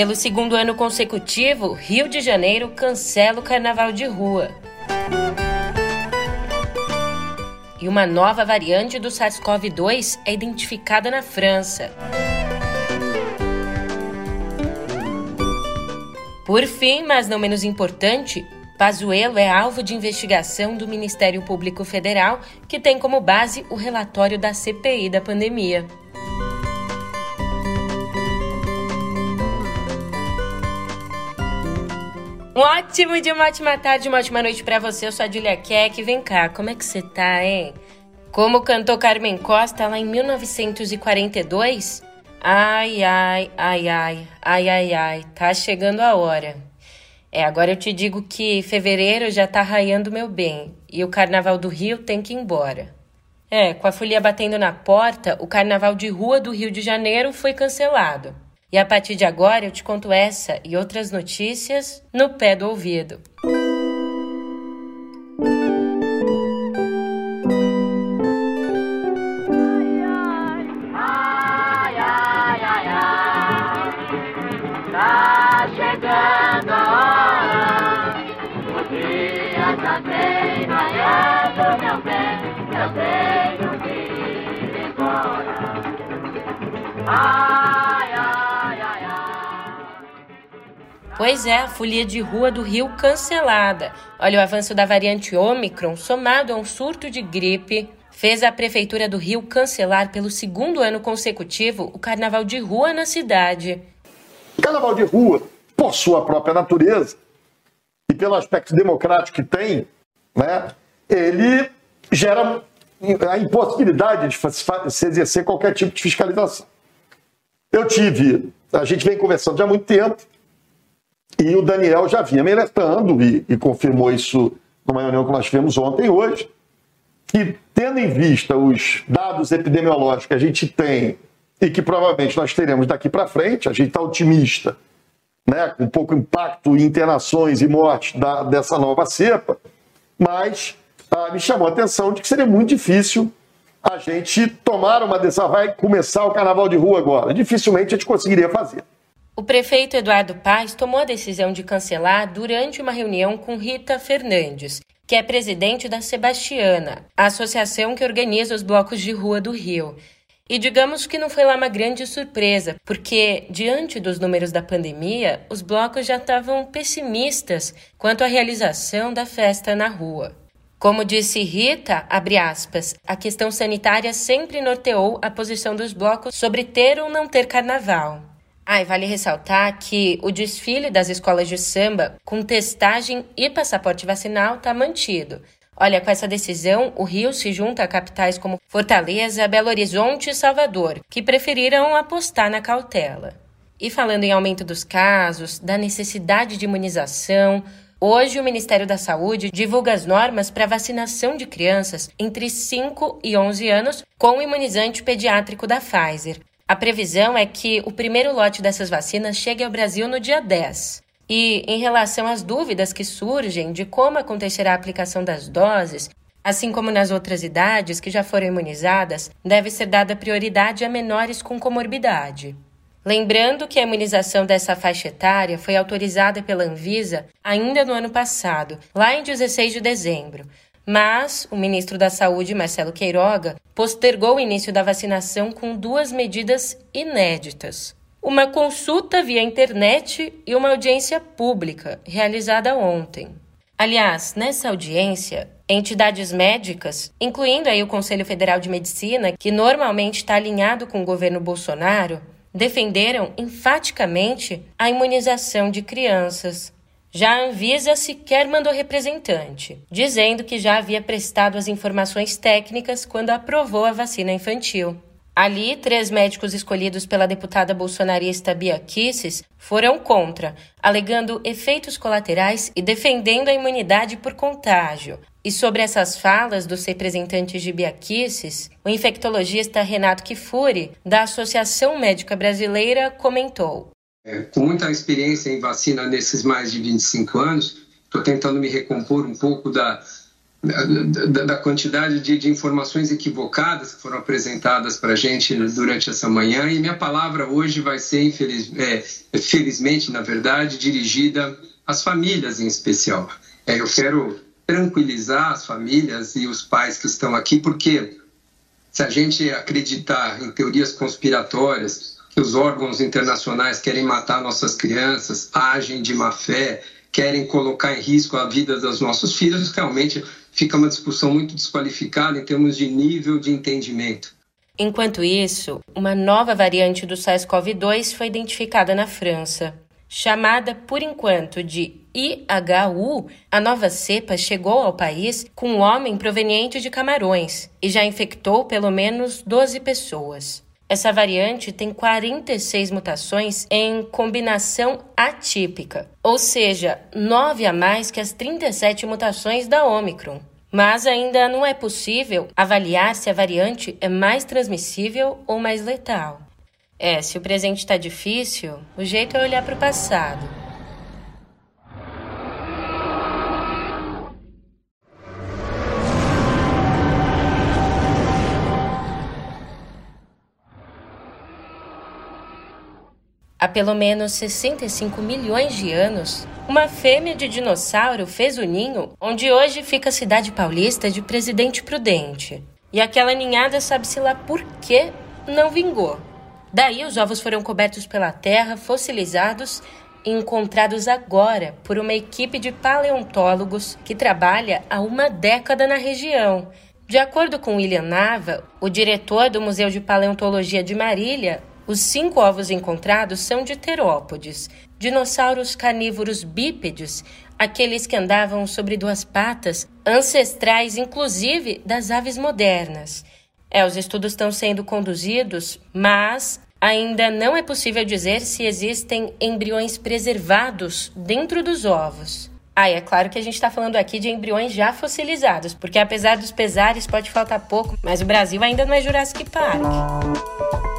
Pelo segundo ano consecutivo, Rio de Janeiro cancela o carnaval de rua. E uma nova variante do SARS-CoV-2 é identificada na França. Por fim, mas não menos importante, Pazuello é alvo de investigação do Ministério Público Federal, que tem como base o relatório da CPI da pandemia. Um ótimo dia, uma ótima tarde, uma ótima noite para você. Eu sou a Julia Keck. Vem cá, como é que você tá, hein? Como cantou Carmen Costa lá em 1942? Ai, ai, ai, ai, ai, ai, ai, tá chegando a hora. É, agora eu te digo que fevereiro já tá raiando meu bem e o Carnaval do Rio tem que ir embora. É, com a folia batendo na porta, o Carnaval de Rua do Rio de Janeiro foi cancelado. E a partir de agora eu te conto essa e outras notícias no pé do ouvido. Pois é, a folia de rua do Rio cancelada. Olha, o avanço da variante Ômicron, somado a um surto de gripe, fez a Prefeitura do Rio cancelar pelo segundo ano consecutivo o carnaval de rua na cidade. Carnaval de rua, por sua própria natureza e pelo aspecto democrático que tem, né, ele gera a impossibilidade de se exercer qualquer tipo de fiscalização. Eu tive, a gente vem conversando já há muito tempo, e o Daniel já vinha me alertando e, e confirmou isso numa reunião que nós tivemos ontem e hoje, que tendo em vista os dados epidemiológicos que a gente tem e que provavelmente nós teremos daqui para frente, a gente está otimista, né, com pouco impacto em internações e mortes da, dessa nova cepa, mas ah, me chamou a atenção de que seria muito difícil a gente tomar uma decisão, vai começar o carnaval de rua agora. Dificilmente a gente conseguiria fazer. O prefeito Eduardo Paes tomou a decisão de cancelar durante uma reunião com Rita Fernandes, que é presidente da Sebastiana, a associação que organiza os blocos de rua do Rio. E digamos que não foi lá uma grande surpresa, porque diante dos números da pandemia, os blocos já estavam pessimistas quanto à realização da festa na rua. Como disse Rita, aspas, a questão sanitária sempre norteou a posição dos blocos sobre ter ou não ter carnaval. Ah, e vale ressaltar que o desfile das escolas de samba com testagem e passaporte vacinal está mantido. Olha, com essa decisão, o Rio se junta a capitais como Fortaleza, Belo Horizonte e Salvador, que preferiram apostar na cautela. E falando em aumento dos casos, da necessidade de imunização, Hoje, o Ministério da Saúde divulga as normas para vacinação de crianças entre 5 e 11 anos com o imunizante pediátrico da Pfizer. A previsão é que o primeiro lote dessas vacinas chegue ao Brasil no dia 10. E, em relação às dúvidas que surgem de como acontecerá a aplicação das doses, assim como nas outras idades que já foram imunizadas, deve ser dada prioridade a menores com comorbidade. Lembrando que a imunização dessa faixa etária foi autorizada pela Anvisa ainda no ano passado, lá em 16 de dezembro. Mas o ministro da Saúde, Marcelo Queiroga, postergou o início da vacinação com duas medidas inéditas: uma consulta via internet e uma audiência pública, realizada ontem. Aliás, nessa audiência, entidades médicas, incluindo aí o Conselho Federal de Medicina, que normalmente está alinhado com o governo Bolsonaro, defenderam enfaticamente a imunização de crianças. Já a Anvisa sequer mandou representante, dizendo que já havia prestado as informações técnicas quando aprovou a vacina infantil. Ali, três médicos escolhidos pela deputada bolsonarista Bia Kisses foram contra, alegando efeitos colaterais e defendendo a imunidade por contágio. E sobre essas falas dos representantes de Bia Kisses, o infectologista Renato Kifuri, da Associação Médica Brasileira, comentou. É, com muita experiência em vacina nesses mais de 25 anos, estou tentando me recompor um pouco da, da, da quantidade de, de, informações equivocadas que foram apresentadas para a gente durante essa manhã. E minha palavra hoje vai ser, infeliz, é, felizmente, na verdade, dirigida às famílias em especial. É, eu quero tranquilizar as famílias e os pais que estão aqui, porque se a gente acreditar em teorias conspiratórias, os órgãos internacionais querem matar nossas crianças, agem de má fé, querem colocar em risco a vida dos nossos filhos, realmente fica uma discussão muito desqualificada em termos de nível de entendimento. Enquanto isso, uma nova variante do SARS-CoV-2 foi identificada na França. Chamada por enquanto de IHU, a nova cepa chegou ao país com um homem proveniente de Camarões e já infectou pelo menos 12 pessoas. Essa variante tem 46 mutações em combinação atípica, ou seja, 9 a mais que as 37 mutações da Omicron. Mas ainda não é possível avaliar se a variante é mais transmissível ou mais letal. É, se o presente está difícil, o jeito é olhar para o passado. Há pelo menos 65 milhões de anos, uma fêmea de dinossauro fez o ninho onde hoje fica a cidade paulista de Presidente Prudente. E aquela ninhada sabe-se lá por que não vingou. Daí os ovos foram cobertos pela terra, fossilizados e encontrados agora por uma equipe de paleontólogos que trabalha há uma década na região. De acordo com William Nava, o diretor do Museu de Paleontologia de Marília, os cinco ovos encontrados são de terópodes, dinossauros carnívoros bípedes, aqueles que andavam sobre duas patas, ancestrais inclusive das aves modernas. É, os estudos estão sendo conduzidos, mas ainda não é possível dizer se existem embriões preservados dentro dos ovos. Ah, é claro que a gente está falando aqui de embriões já fossilizados, porque apesar dos pesares pode faltar pouco, mas o Brasil ainda não é Jurassic Park.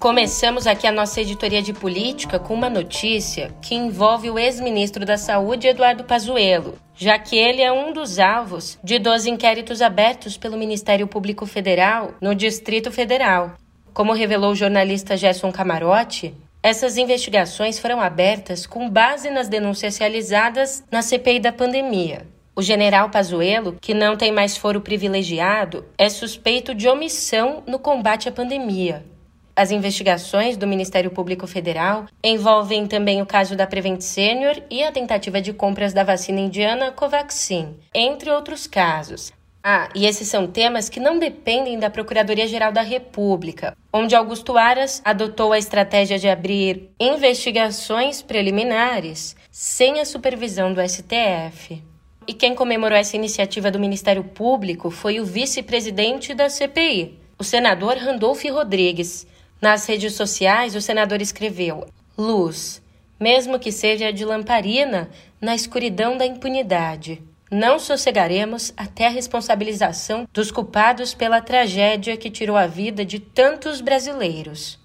Começamos aqui a nossa editoria de política com uma notícia que envolve o ex-ministro da Saúde, Eduardo Pazuello, já que ele é um dos alvos de 12 inquéritos abertos pelo Ministério Público Federal no Distrito Federal. Como revelou o jornalista Gerson Camarote, essas investigações foram abertas com base nas denúncias realizadas na CPI da pandemia. O general Pazuello, que não tem mais foro privilegiado, é suspeito de omissão no combate à pandemia. As investigações do Ministério Público Federal envolvem também o caso da Prevent Senior e a tentativa de compras da vacina indiana Covaxin, entre outros casos. Ah, e esses são temas que não dependem da Procuradoria-Geral da República, onde Augusto Aras adotou a estratégia de abrir investigações preliminares sem a supervisão do STF. E quem comemorou essa iniciativa do Ministério Público foi o vice-presidente da CPI, o senador Randolph Rodrigues, nas redes sociais, o senador escreveu: luz, mesmo que seja de lamparina, na escuridão da impunidade. Não sossegaremos até a responsabilização dos culpados pela tragédia que tirou a vida de tantos brasileiros.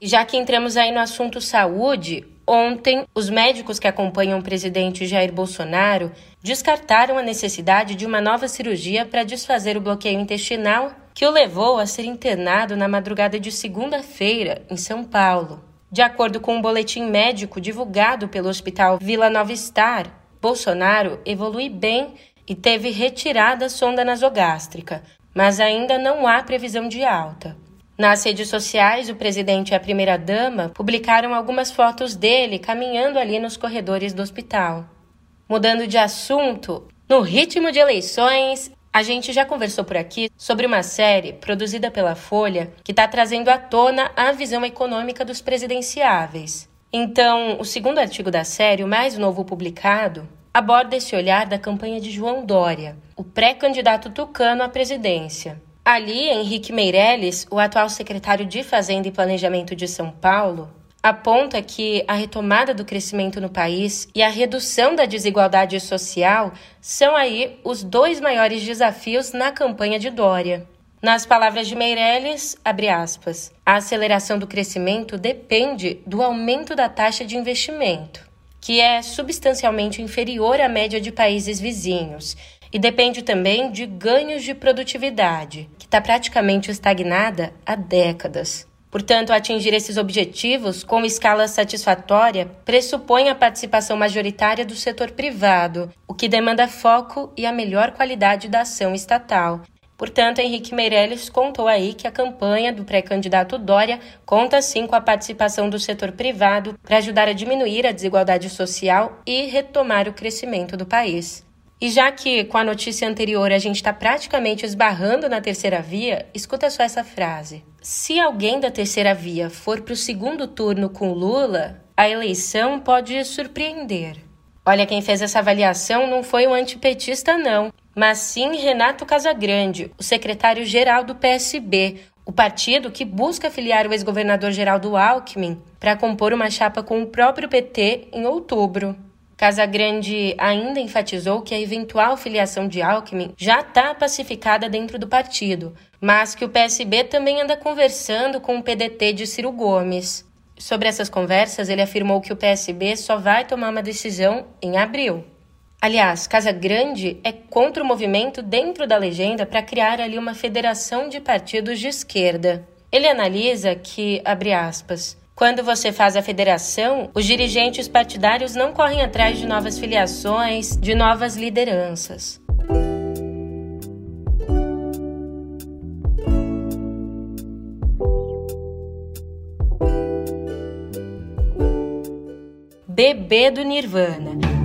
E já que entramos aí no assunto saúde, ontem os médicos que acompanham o presidente Jair Bolsonaro descartaram a necessidade de uma nova cirurgia para desfazer o bloqueio intestinal que o levou a ser internado na madrugada de segunda-feira em São Paulo. De acordo com um boletim médico divulgado pelo Hospital Vila Nova Star, Bolsonaro evolui bem e teve retirada a sonda nasogástrica, mas ainda não há previsão de alta. Nas redes sociais, o presidente e a primeira-dama publicaram algumas fotos dele caminhando ali nos corredores do hospital. Mudando de assunto, no ritmo de eleições, a gente já conversou por aqui sobre uma série produzida pela Folha que está trazendo à tona a visão econômica dos presidenciáveis. Então, o segundo artigo da série, o mais novo publicado, aborda esse olhar da campanha de João Dória, o pré-candidato tucano à presidência. Ali, Henrique Meirelles, o atual secretário de Fazenda e Planejamento de São Paulo, aponta que a retomada do crescimento no país e a redução da desigualdade social são aí os dois maiores desafios na campanha de Dória. Nas palavras de Meirelles, abre aspas, a aceleração do crescimento depende do aumento da taxa de investimento, que é substancialmente inferior à média de países vizinhos, e depende também de ganhos de produtividade, que está praticamente estagnada há décadas. Portanto, atingir esses objetivos com escala satisfatória pressupõe a participação majoritária do setor privado, o que demanda foco e a melhor qualidade da ação estatal, Portanto, Henrique Meirelles contou aí que a campanha do pré-candidato Dória conta sim com a participação do setor privado para ajudar a diminuir a desigualdade social e retomar o crescimento do país. E já que com a notícia anterior a gente está praticamente esbarrando na terceira via, escuta só essa frase. Se alguém da terceira via for para o segundo turno com Lula, a eleição pode surpreender. Olha, quem fez essa avaliação não foi o antipetista, não mas sim Renato Casagrande, o secretário-geral do PSB, o partido que busca filiar o ex-governador Geraldo Alckmin para compor uma chapa com o próprio PT em outubro. Casagrande ainda enfatizou que a eventual filiação de Alckmin já está pacificada dentro do partido, mas que o PSB também anda conversando com o PDT de Ciro Gomes. Sobre essas conversas, ele afirmou que o PSB só vai tomar uma decisão em abril. Aliás, Casa Grande é contra o movimento dentro da legenda para criar ali uma federação de partidos de esquerda. Ele analisa que, abre aspas, quando você faz a federação, os dirigentes partidários não correm atrás de novas filiações, de novas lideranças. Bebê do Nirvana.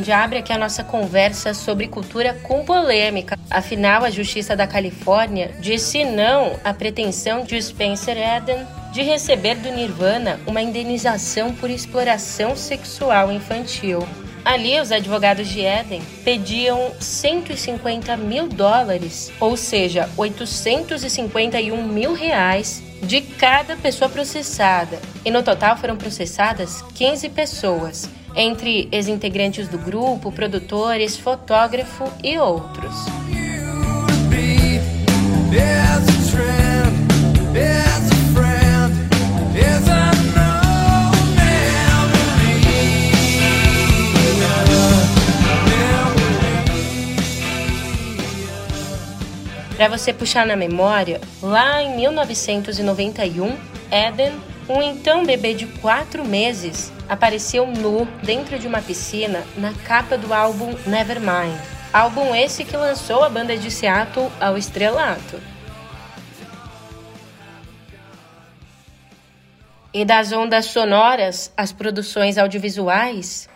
Gente abre aqui a nossa conversa sobre cultura com polêmica. Afinal, a Justiça da Califórnia disse não à pretensão de Spencer Eden de receber do Nirvana uma indenização por exploração sexual infantil. Ali, os advogados de Eden pediam 150 mil dólares, ou seja, 851 mil reais, de cada pessoa processada. E no total foram processadas 15 pessoas, entre ex-integrantes do grupo, produtores, fotógrafo e outros. Para você puxar na memória, lá em 1991, Eden, um então bebê de 4 meses, apareceu nu dentro de uma piscina na capa do álbum Nevermind. Álbum esse que lançou a banda de Seattle ao estrelato. E das ondas sonoras às produções audiovisuais,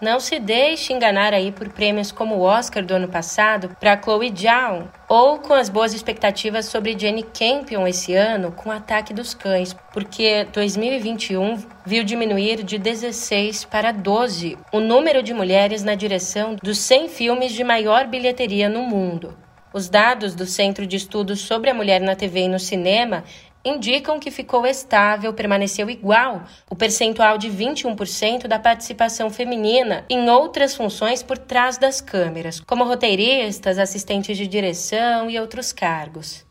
não se deixe enganar aí por prêmios como o Oscar do ano passado para Chloe Zhao, ou com as boas expectativas sobre Jenny Campion esse ano com o Ataque dos Cães, porque 2021 viu diminuir de 16 para 12 o número de mulheres na direção dos 100 filmes de maior bilheteria no mundo. Os dados do Centro de Estudos sobre a Mulher na TV e no Cinema indicam que ficou estável, permaneceu igual o percentual de 21% da participação feminina em outras funções por trás das câmeras, como roteiristas, assistentes de direção e outros cargos.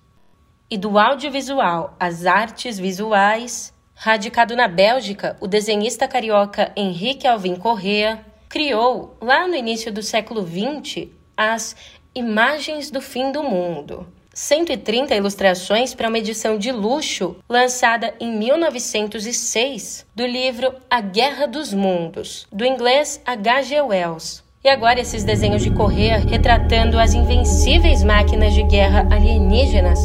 E do audiovisual às artes visuais, radicado na Bélgica, o desenhista carioca Henrique Alvim Correa criou, lá no início do século XX, as Imagens do Fim do Mundo 130 ilustrações para uma edição de luxo lançada em 1906 do livro A Guerra dos Mundos, do inglês H.G. Wells. E agora esses desenhos de Correia retratando as invencíveis máquinas de guerra alienígenas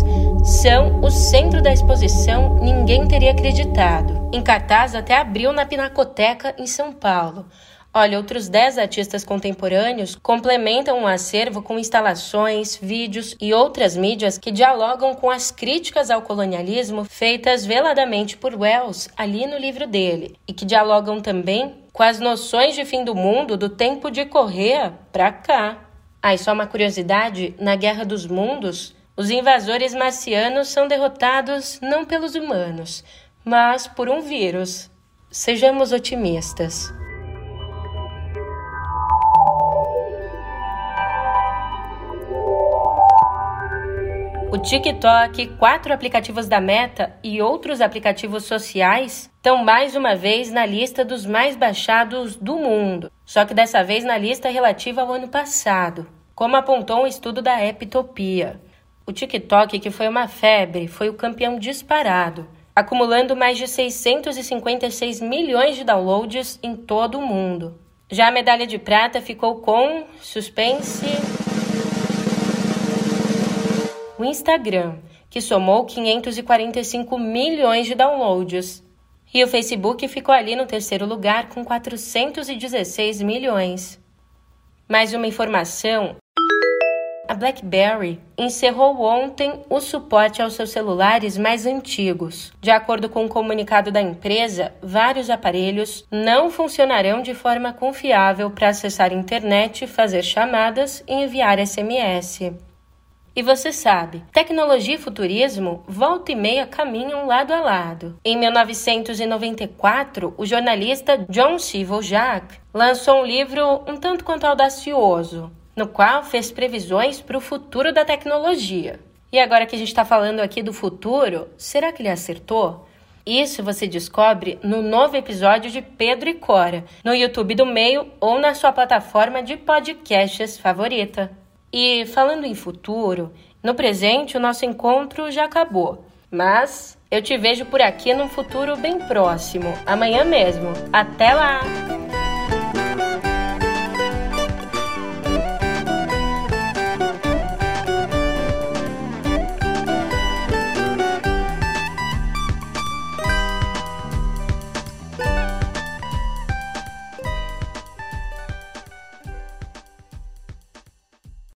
são o centro da exposição Ninguém Teria Acreditado, em cartaz até abril na Pinacoteca, em São Paulo. Olha, outros 10 artistas contemporâneos complementam o acervo com instalações, vídeos e outras mídias que dialogam com as críticas ao colonialismo feitas veladamente por Wells ali no livro dele e que dialogam também com as noções de fim do mundo do tempo de correr para cá. Ah, só uma curiosidade: na Guerra dos Mundos, os invasores marcianos são derrotados não pelos humanos, mas por um vírus. Sejamos otimistas. O TikTok, quatro aplicativos da Meta e outros aplicativos sociais estão mais uma vez na lista dos mais baixados do mundo, só que dessa vez na lista relativa ao ano passado, como apontou um estudo da Epitopia. O TikTok, que foi uma febre, foi o campeão disparado, acumulando mais de 656 milhões de downloads em todo o mundo. Já a medalha de prata ficou com suspense o Instagram, que somou 545 milhões de downloads. E o Facebook ficou ali no terceiro lugar com 416 milhões. Mais uma informação: a BlackBerry encerrou ontem o suporte aos seus celulares mais antigos. De acordo com um comunicado da empresa, vários aparelhos não funcionarão de forma confiável para acessar a internet, fazer chamadas e enviar SMS. E você sabe, tecnologia e futurismo volta e meia caminham lado a lado. Em 1994, o jornalista John Jack lançou um livro um tanto quanto audacioso, no qual fez previsões para o futuro da tecnologia. E agora que a gente está falando aqui do futuro, será que ele acertou? Isso você descobre no novo episódio de Pedro e Cora, no YouTube do Meio ou na sua plataforma de podcasts favorita. E falando em futuro, no presente o nosso encontro já acabou, mas eu te vejo por aqui num futuro bem próximo, amanhã mesmo. Até lá!